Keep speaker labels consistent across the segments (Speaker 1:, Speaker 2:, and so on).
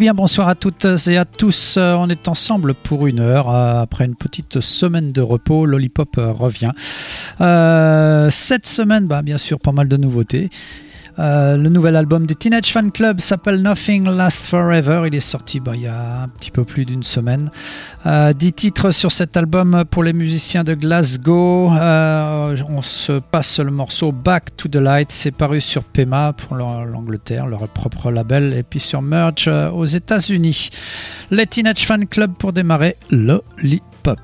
Speaker 1: Eh bonsoir à toutes et à tous. Euh, on est ensemble pour une heure. Euh, après une petite semaine de repos, Lollipop euh, revient. cette semaine, bah, bien sûr, pas mal de nouveautés. Euh, le nouvel album des Teenage Fan Club s'appelle Nothing Lasts Forever. Il est sorti bah, il y a un petit peu plus d'une semaine. Euh, dix titres sur cet album pour les musiciens de Glasgow. Euh, on se passe le morceau Back to the Light. C'est paru sur Pema pour l'Angleterre, leur propre label, et puis sur Merge aux États-Unis. Les Teenage Fan Club pour démarrer Lollipop.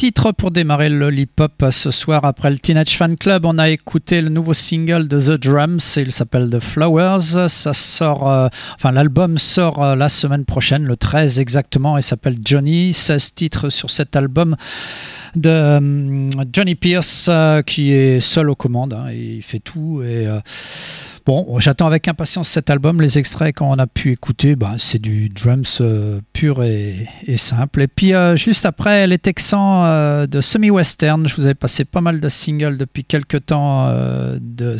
Speaker 2: Titres pour démarrer le hip-hop ce soir. Après le Teenage Fan Club, on a écouté le nouveau single de The Drums. Il s'appelle The Flowers. Ça sort, euh, enfin, l'album sort euh, la semaine prochaine, le 13 exactement, et s'appelle Johnny. 16 titres sur cet album de euh, Johnny Pierce qui est seul aux commandes. Hein, et il fait tout. Et Bon, j'attends avec impatience cet album. Les extraits qu'on a pu écouter, bah, c'est du drums euh, pur et, simple. Et puis euh, juste après, les Texans euh, de semi-western. Je vous avais passé pas mal de singles depuis quelques temps de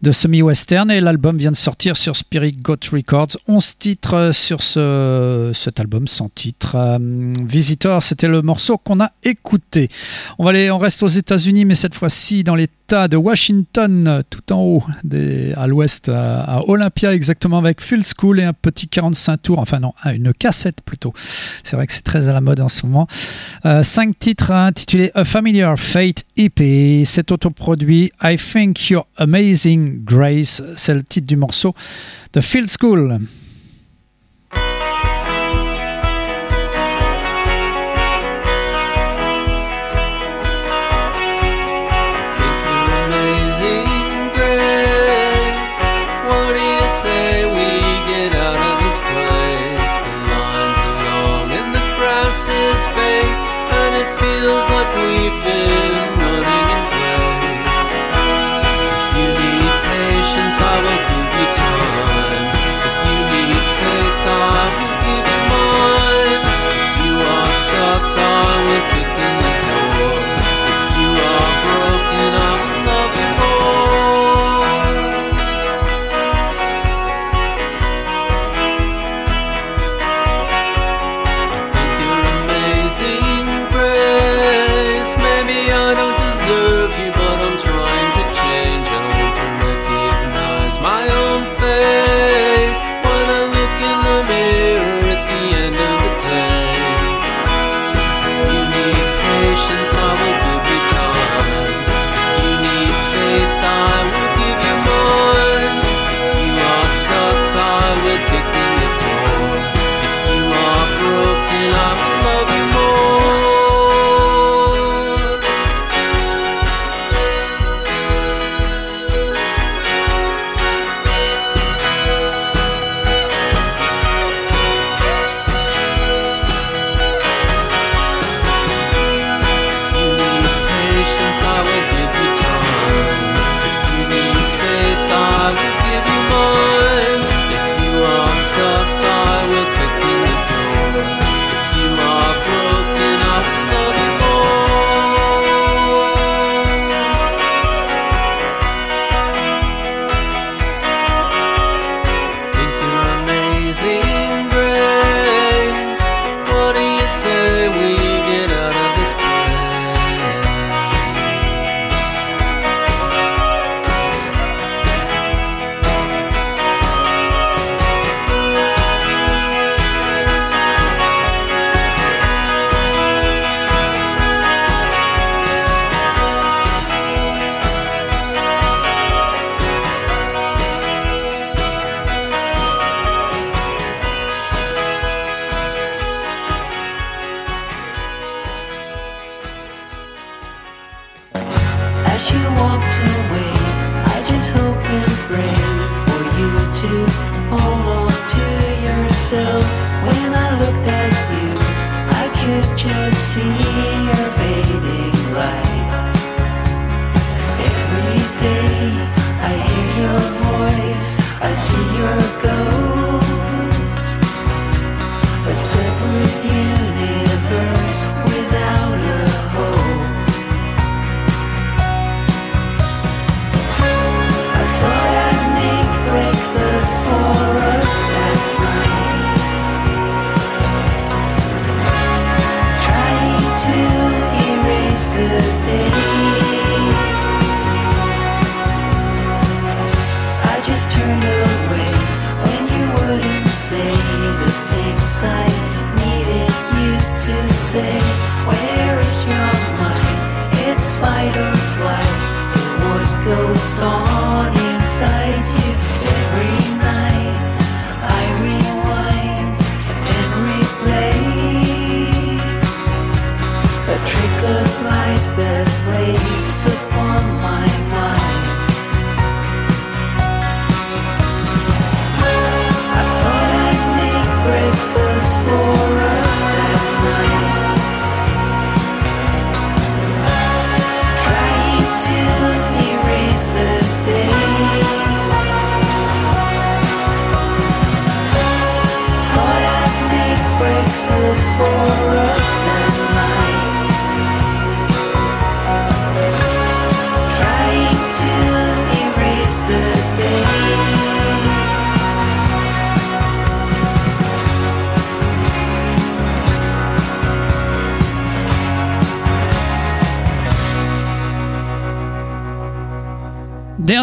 Speaker 2: de semi-western et l'album vient de sortir sur Spirit Goat Records. 11 titres sur ce, cet album sans titre. Visitor, c'était le morceau qu'on a écouté. On va aller, on reste aux États-Unis, mais cette fois-ci dans les de Washington, tout en haut, à l'ouest, à, Olympia exactement, avec Full School et un petit 45 tours, enfin non, une cassette plutôt. C'est vrai que c'est très à la mode en ce moment. Euh, cinq titres intitulés A Familiar Fate EP. C'est autoproduit I Think You're Amazing Grace. C'est le titre du morceau de Field School.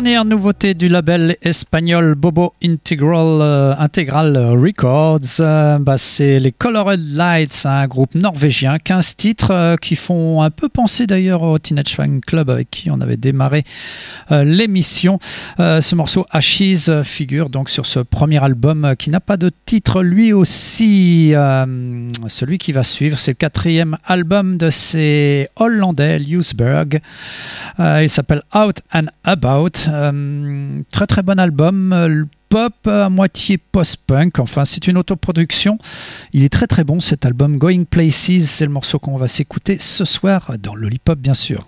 Speaker 1: Dernière nouveauté du label espagnol Bobo Integral, euh, Records, euh, bah, c'est les Colored Lights, un groupe norvégien, 15 titres euh, qui font un peu penser d'ailleurs au Teenage Fan Club avec qui on avait démarré l'émission. ce morceau Ashes figure donc sur ce premier album qui n'a pas de titre lui aussi. celui qui va suivre, c'est le quatrième album de ces Hollandais, Ljusberg. il s'appelle Out and About. Euh, très très bon album. Euh, pop à moitié post-punk. Enfin, c'est une autoproduction. Il est très très bon cet album. Going Places, c'est le morceau qu'on va s'écouter ce soir dans Lollipop, bien sûr.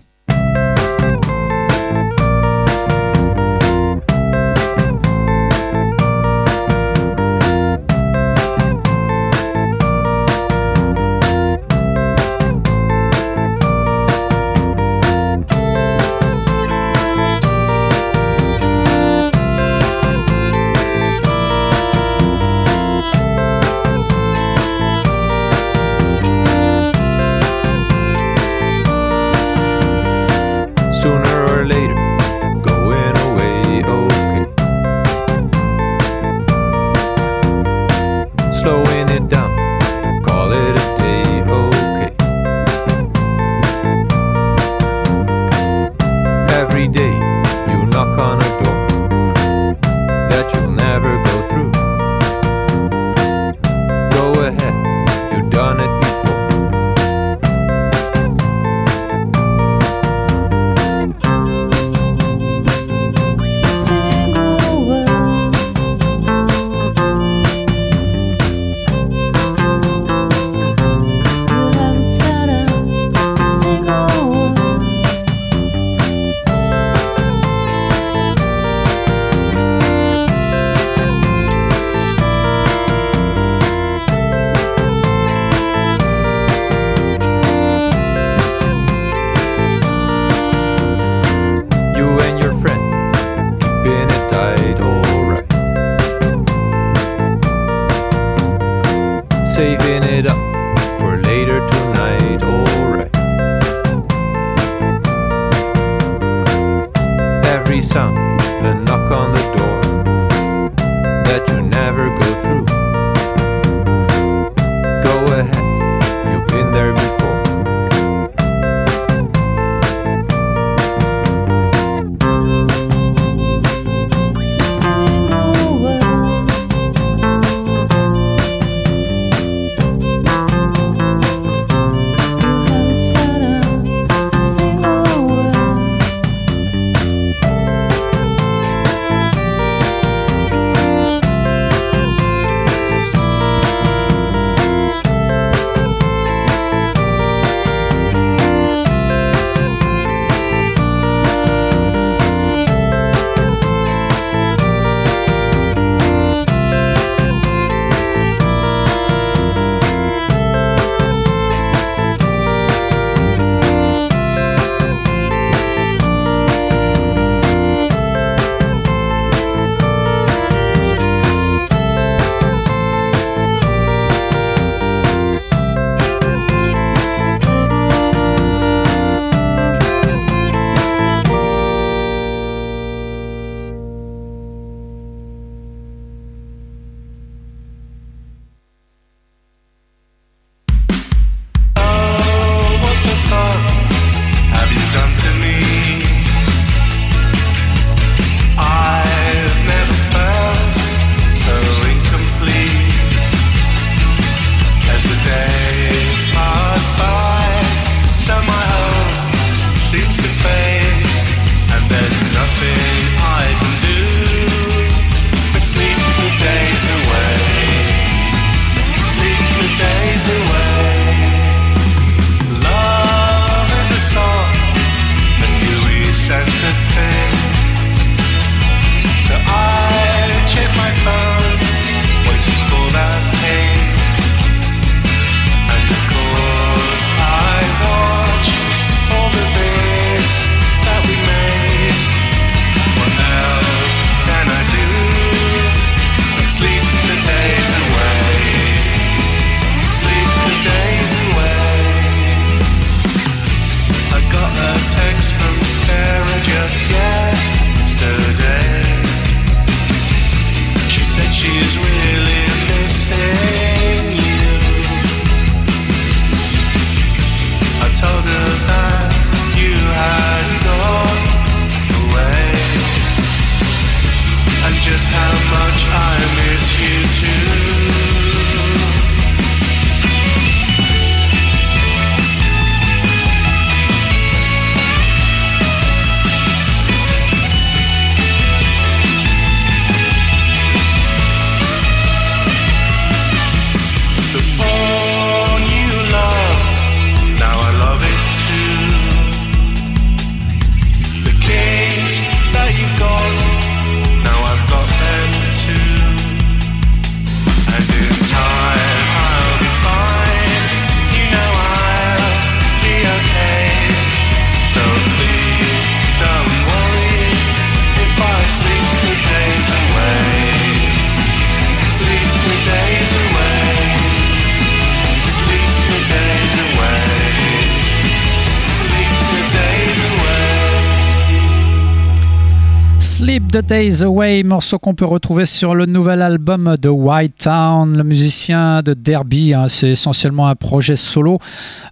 Speaker 1: Days Away, morceau qu'on peut retrouver sur le nouvel album de White Town, le musicien de Derby. Hein, c'est essentiellement un projet solo,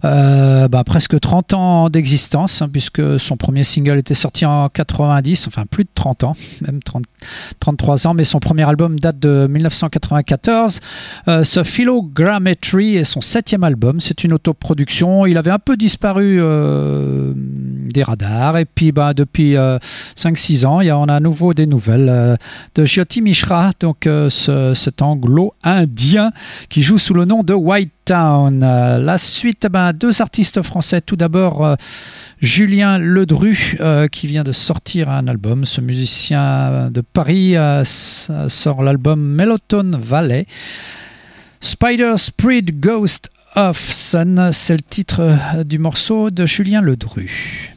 Speaker 1: euh, bah, presque 30 ans d'existence, hein, puisque son premier single était sorti en 90, enfin plus de 30 ans, même 30, 33 ans, mais son premier album date de 1994. Euh, ce Philogrammetry est son septième album, c'est une autoproduction. Il avait un peu disparu euh, des radars, et puis bah, depuis 5-6 ans, il y a, on a nouveau des nouvelles euh, de Jyoti Mishra, donc euh, cet anglo-indien qui joue sous le nom de White Town. Euh, la suite, ben, deux artistes français. Tout d'abord, Julien Ledru qui vient de sortir un album. Ce musicien de Paris sort l'album Melotone Valley. Spider Spirit Ghost of Sun, c'est le titre du morceau de Julien Ledru.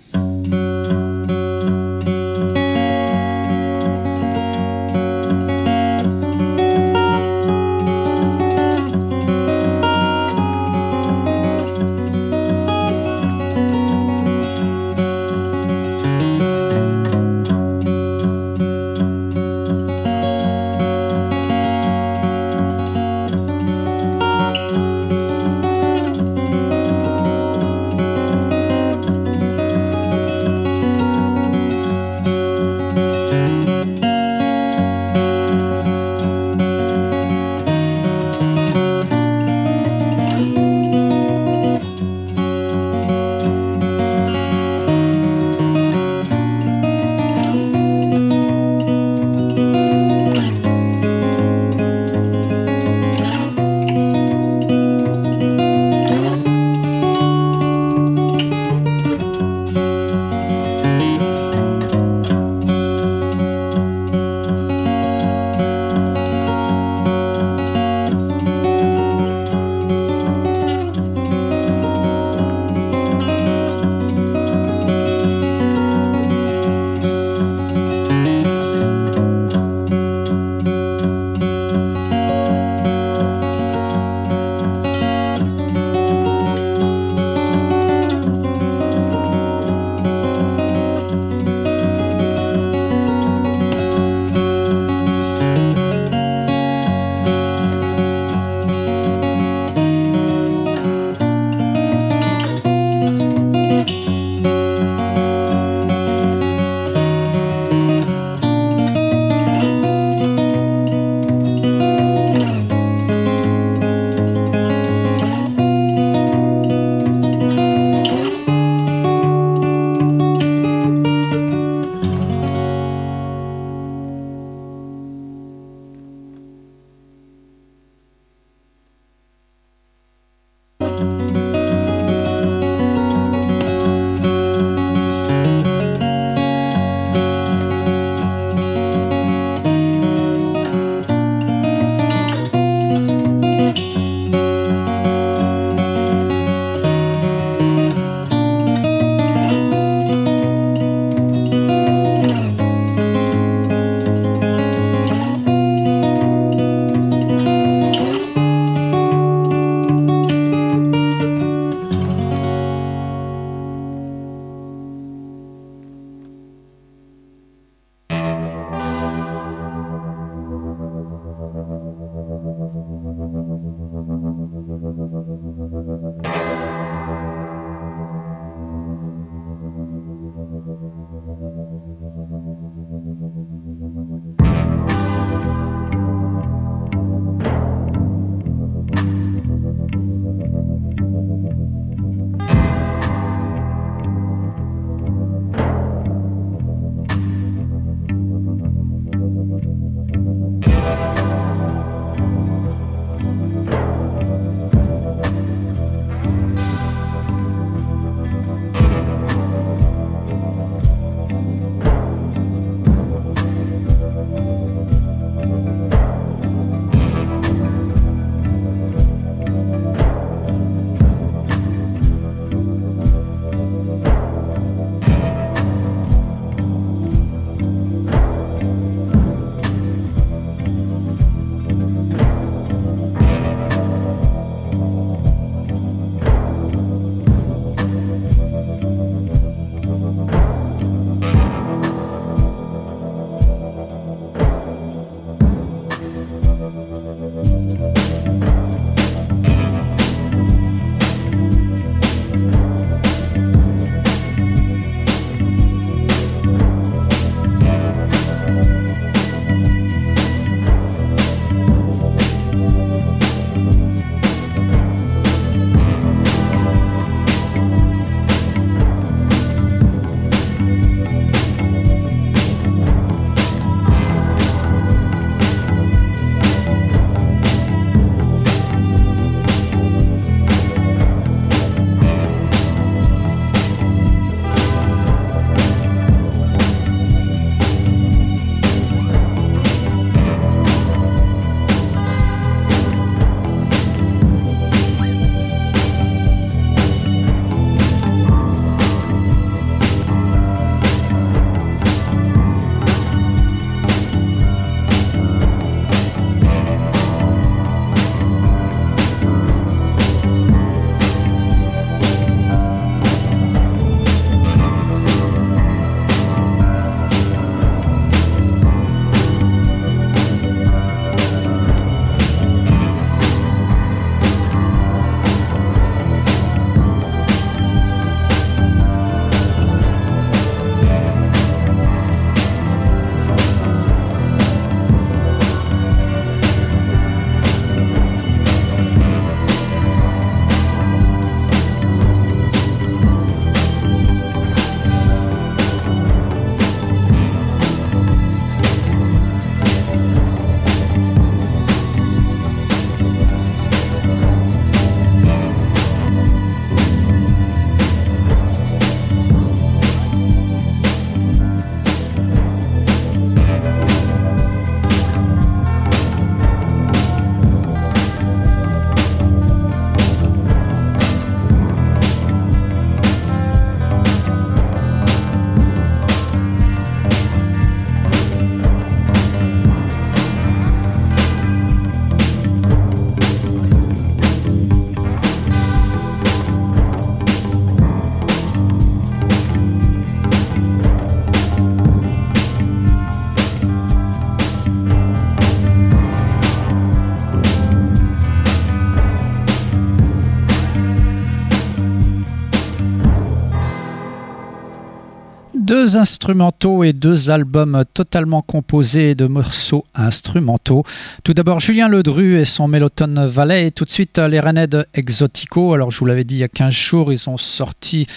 Speaker 1: Deux instrumentaux et deux albums totalement composés de morceaux instrumentaux. Tout d'abord Julien Ledru et son Mélotone Valley et tout de suite les Rennais Exotico. Alors je vous l'avais dit il y a 15 jours, ils ont sorti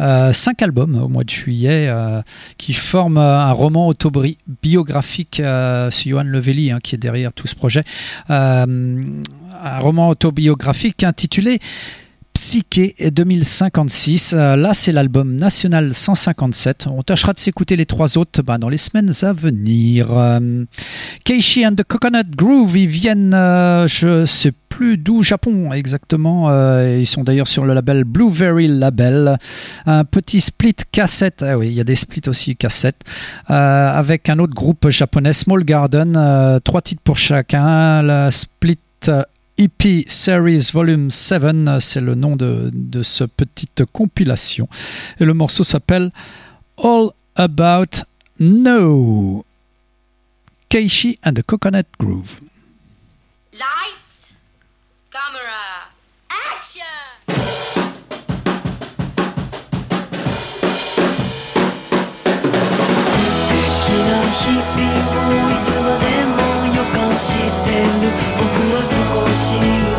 Speaker 1: euh, cinq albums au mois de juillet euh, qui forment un roman autobiographique. Euh, c'est Johan Levelli hein, qui est derrière tout ce projet. un roman autobiographique intitulé Psyché 2056. Euh, là, c'est l'album national 157. On tâchera de s'écouter les trois autres bah, dans les semaines à venir. Euh, Keishi and the Coconut Groove, ils viennent, euh, je sais plus d'où, Japon exactement. ils sont d'ailleurs sur le label Blueberry Label. Un petit split cassette. Ah oui, il y a des splits aussi cassette. avec un autre groupe japonais, Small Garden. trois titres pour chacun. La split EP Series Volume 7, c'est le nom de, de ce petite compilation. Et le morceau s'appelle All About No. Keishi and the Coconut Groove.
Speaker 3: Lights, camera, action!
Speaker 4: してる僕は 少しう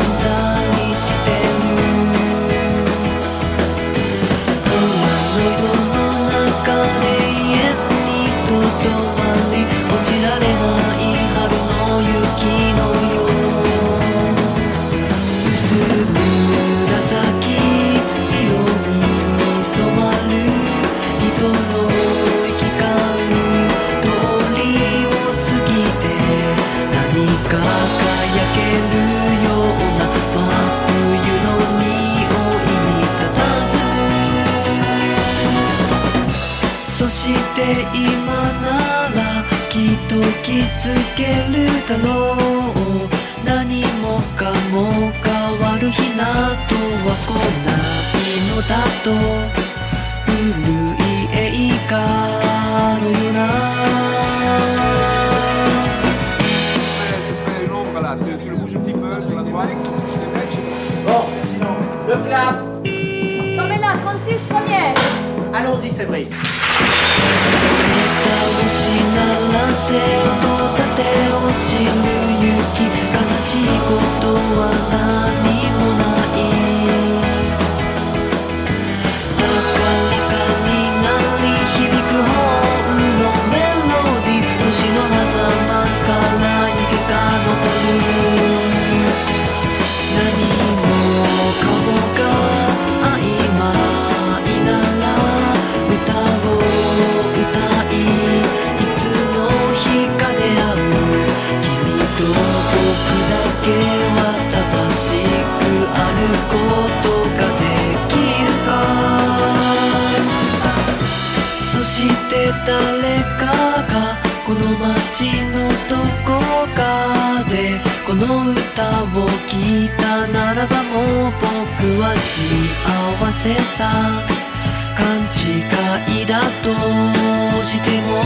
Speaker 4: んざ して今ならきっと気づけるだろう。何もかも変わる日などは来ない。のだと古い映画のような。
Speaker 5: Le clap
Speaker 6: là, 36 première
Speaker 5: Allons-y, Cédric. しならせ音立て落ちぬ雪悲しいことは何もないこの街のどこかでこの歌を聴いたならばもう僕は幸せさ。勘違いだとしても。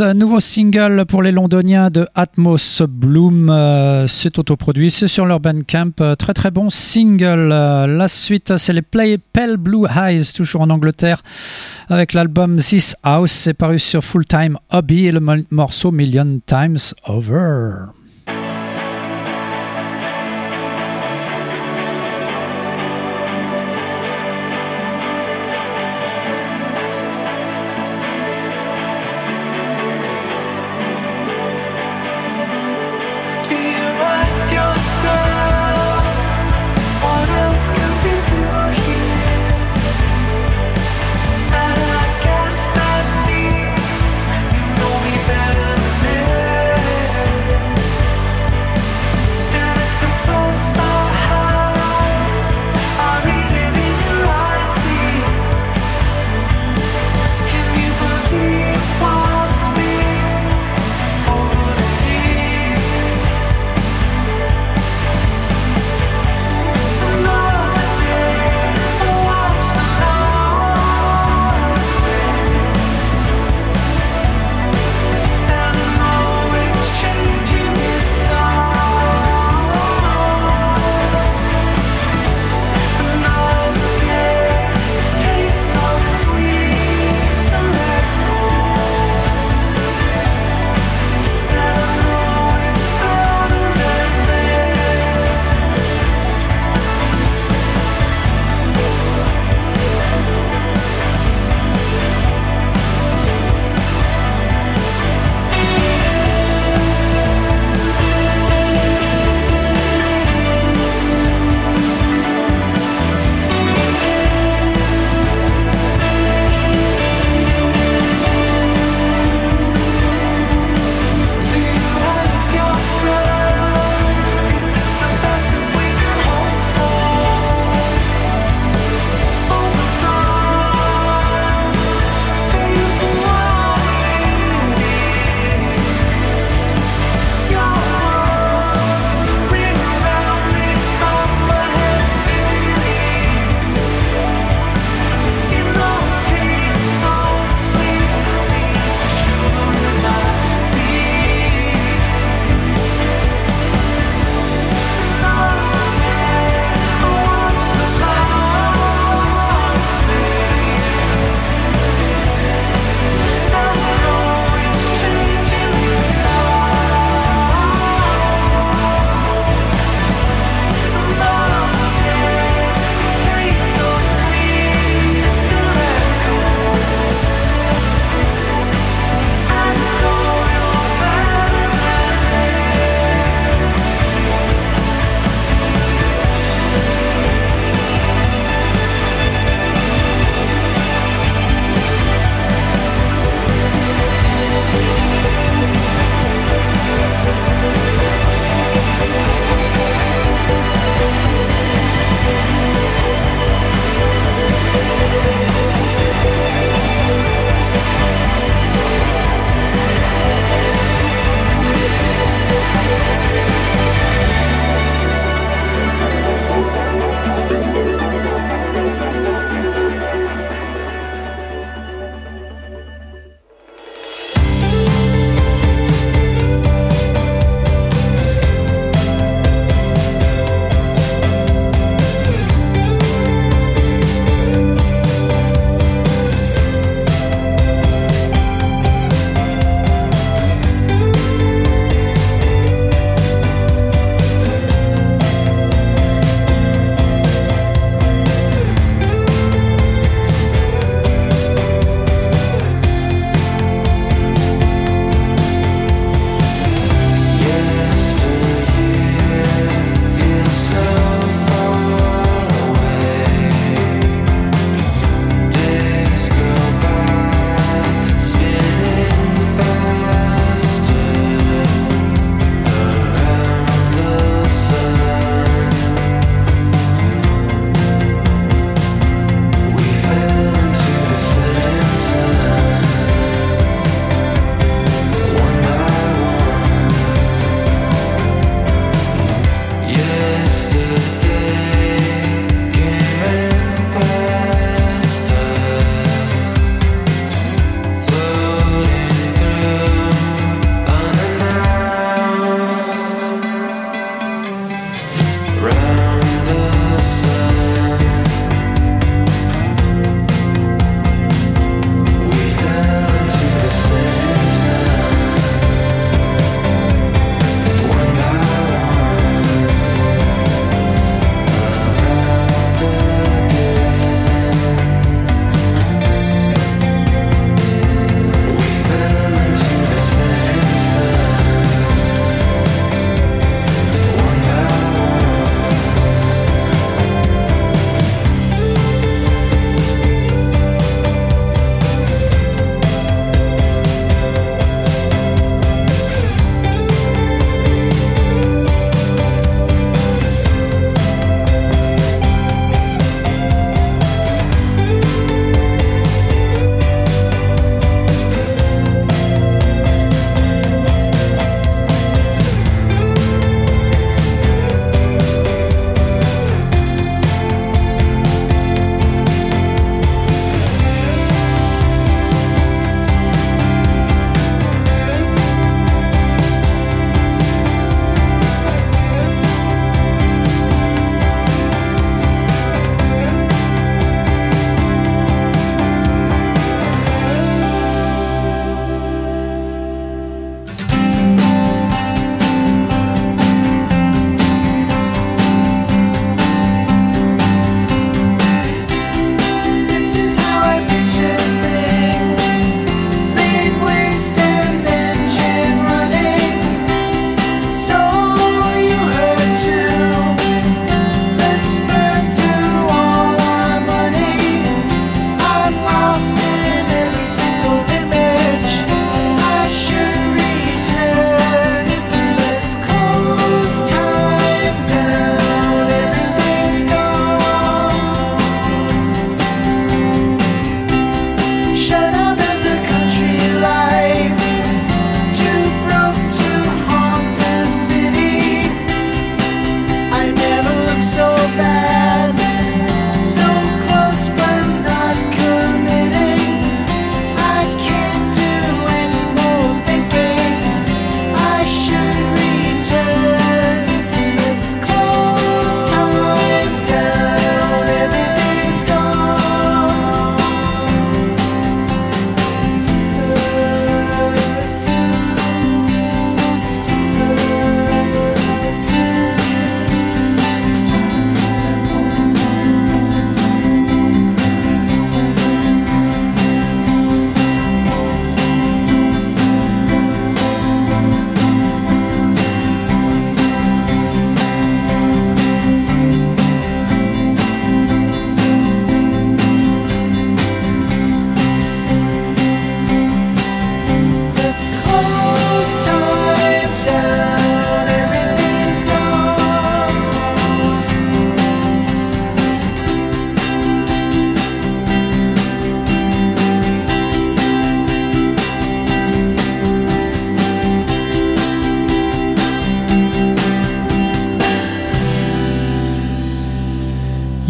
Speaker 1: Nouveau single pour les londoniens de Atmos Bloom. Euh, c'est autoproduit, c'est sur leur Bandcamp. Euh, très très bon single. Euh, la suite, c'est les Play Pale Blue Eyes, toujours en Angleterre, avec l'album This House. C'est paru sur Full Time Hobby et le morceau Million Times Over.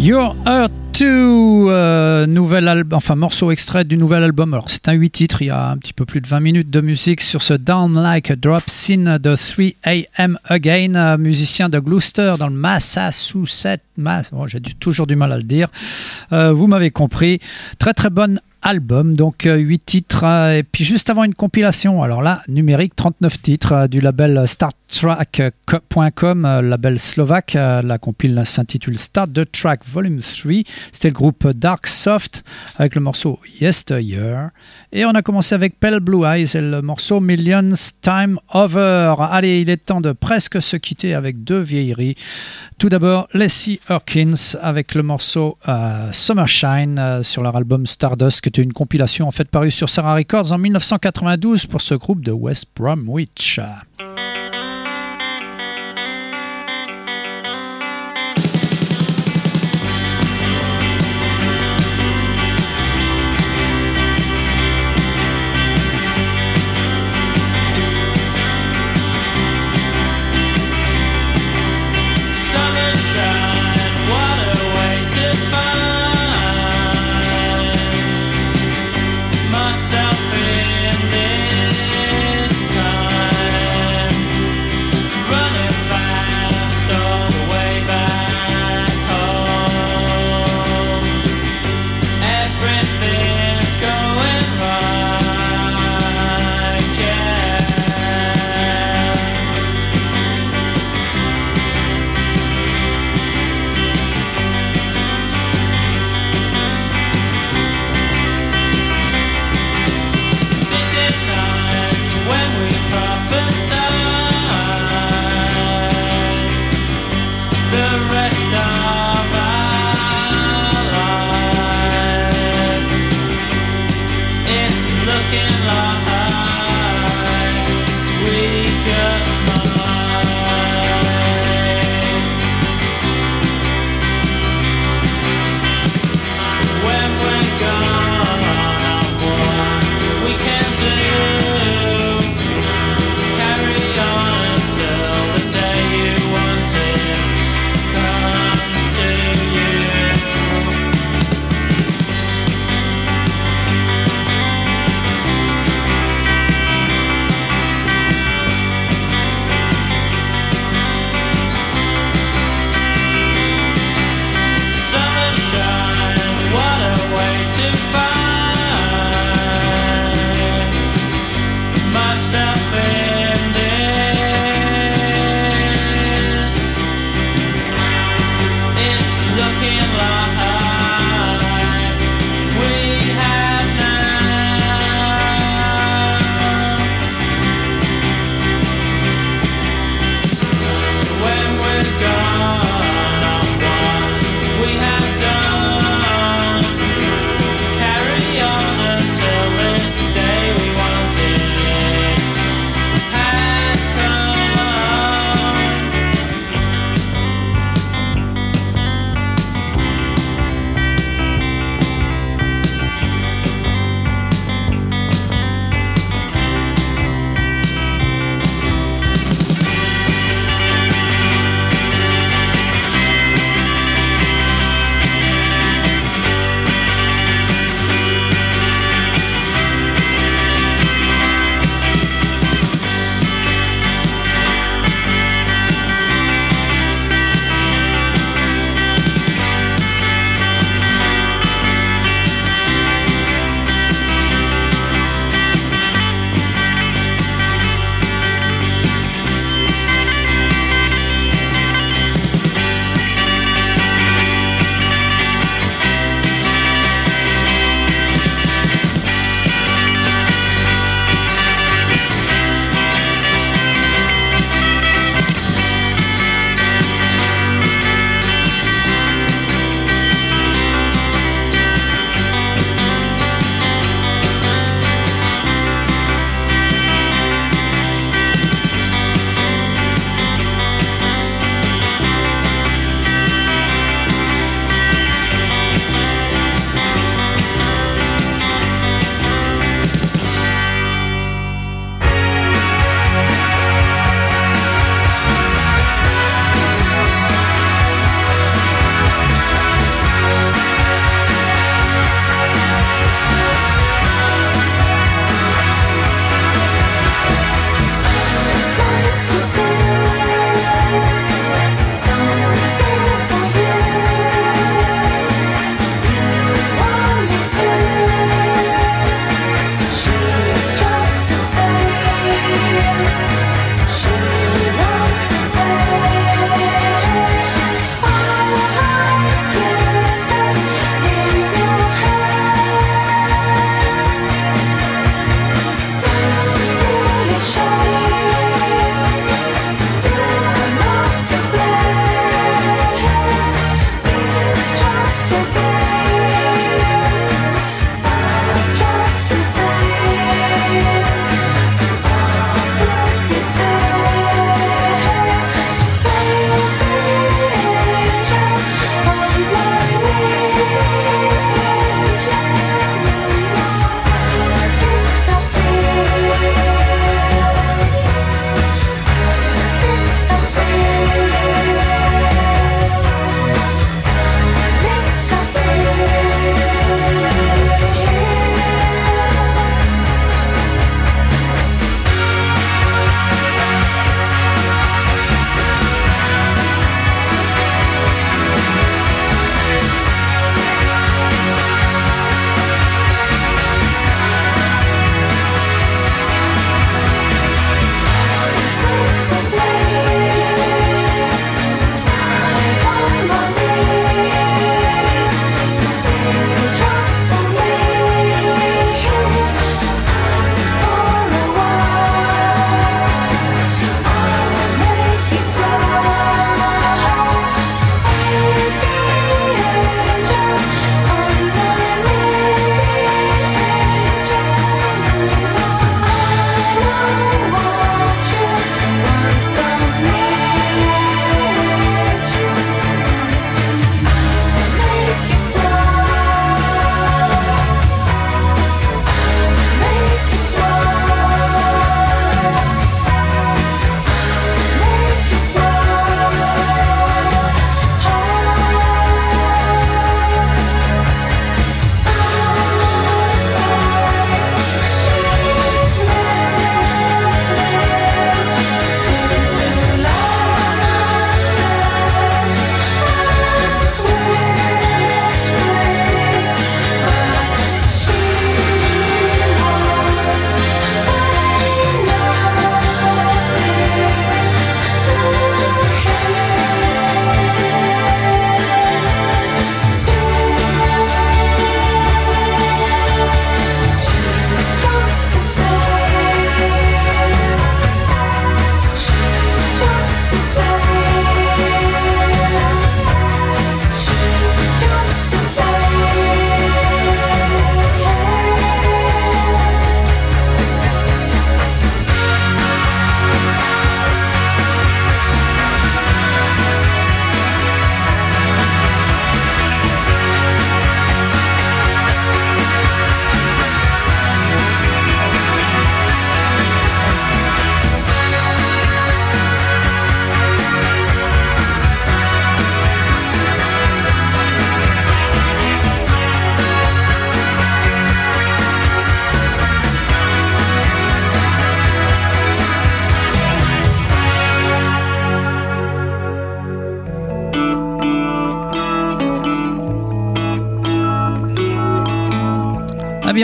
Speaker 7: Your Earth 2, euh, nouvel album, enfin morceau extrait du nouvel album. Alors c'est un 8 titres, il y a un petit peu plus de 20 minutes de musique sur ce Down Like a Drop Scene de 3 AM Again, euh, musicien de Gloucester dans le Massachusetts. Mass, oh, J'ai toujours du mal à le dire. Euh, vous m'avez compris. Très très bonne album, donc 8 euh, titres, euh, et puis juste avant une compilation, alors là, numérique, 39 titres euh, du label StarTrack.com, label slovaque. La compile s'intitule Start the Track Volume 3. C'était le groupe Dark Soft avec le morceau Yesteryear. Et on a commencé avec Pale Blue Eyes et le morceau Millions Time Over. Allez, il est temps de presque se quitter avec deux vieilleries. Tout d'abord, Leslie Hawkins avec le morceau euh, Summershine sur leur album Stardust, qui une compilation en fait parue sur Sarah Records en 1992 pour ce groupe de West Bromwich.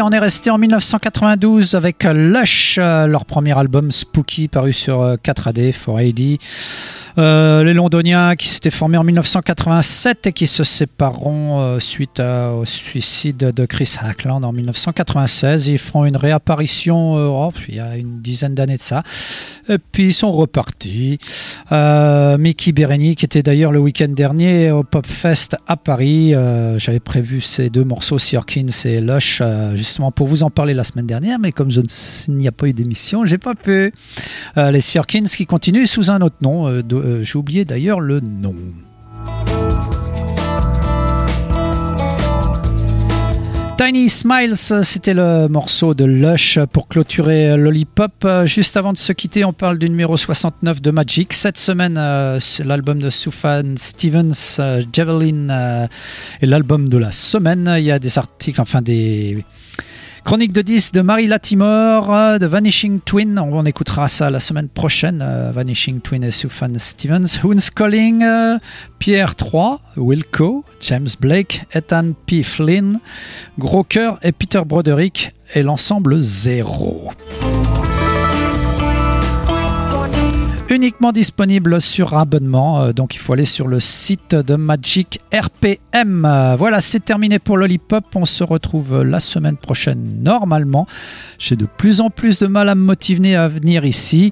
Speaker 1: On est resté en 1992 avec Lush, euh, leur premier album Spooky paru sur 4AD, 4AD. Euh, les Londoniens qui s'étaient formés en 1987 et qui se sépareront euh, suite au suicide de Chris Hackland en 1996. Ils feront une réapparition oh, il y a une dizaine d'années de ça. Et puis ils sont repartis. Euh, Mickey Bereni, qui était d'ailleurs le week-end dernier au Pop Fest à Paris. J'avais prévu ces deux morceaux, Sirkins et Lush, justement pour vous en parler la semaine dernière, mais comme il n'y a pas eu d'émission, j'ai pas pu. les Sirkins qui continuent sous un autre nom. Euh, j'ai oublié d'ailleurs le nom. Tiny Smiles, c'était le morceau de Lush pour clôturer Lollipop. Juste avant de se quitter, on parle du numéro 69 de Magic. Cette semaine, euh, l'album de Sufan Stevens, euh, Javelin, et l'album de la semaine. Il y a des articles, enfin des Chronique de 10 de Marie Latimore, euh, de Vanishing Twin. On, écoutera ça la semaine prochaine. Euh, Vanishing Twin et Sufan Stevens. Who's Calling, euh, Pierre 3, Wilco, James Blake, Ethan P. Flynn, Gros Cœur et Peter Broderick et l'ensemble Zéro. Uniquement disponible sur abonnement. Euh, donc il faut aller sur le site de Magic RPM. Voilà, c'est terminé pour Lollipop. On se retrouve la semaine prochaine normalement. J'ai de plus en plus de mal à me motiver à venir ici.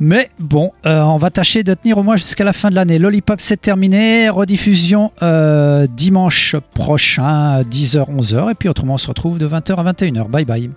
Speaker 1: Mais bon, euh, on va tâcher de tenir au moins jusqu'à la fin de l'année. Lollipop, c'est terminé. Rediffusion euh, dimanche prochain, 10h, 11h. Et puis autrement, on se retrouve de 20h à 21h. Bye bye.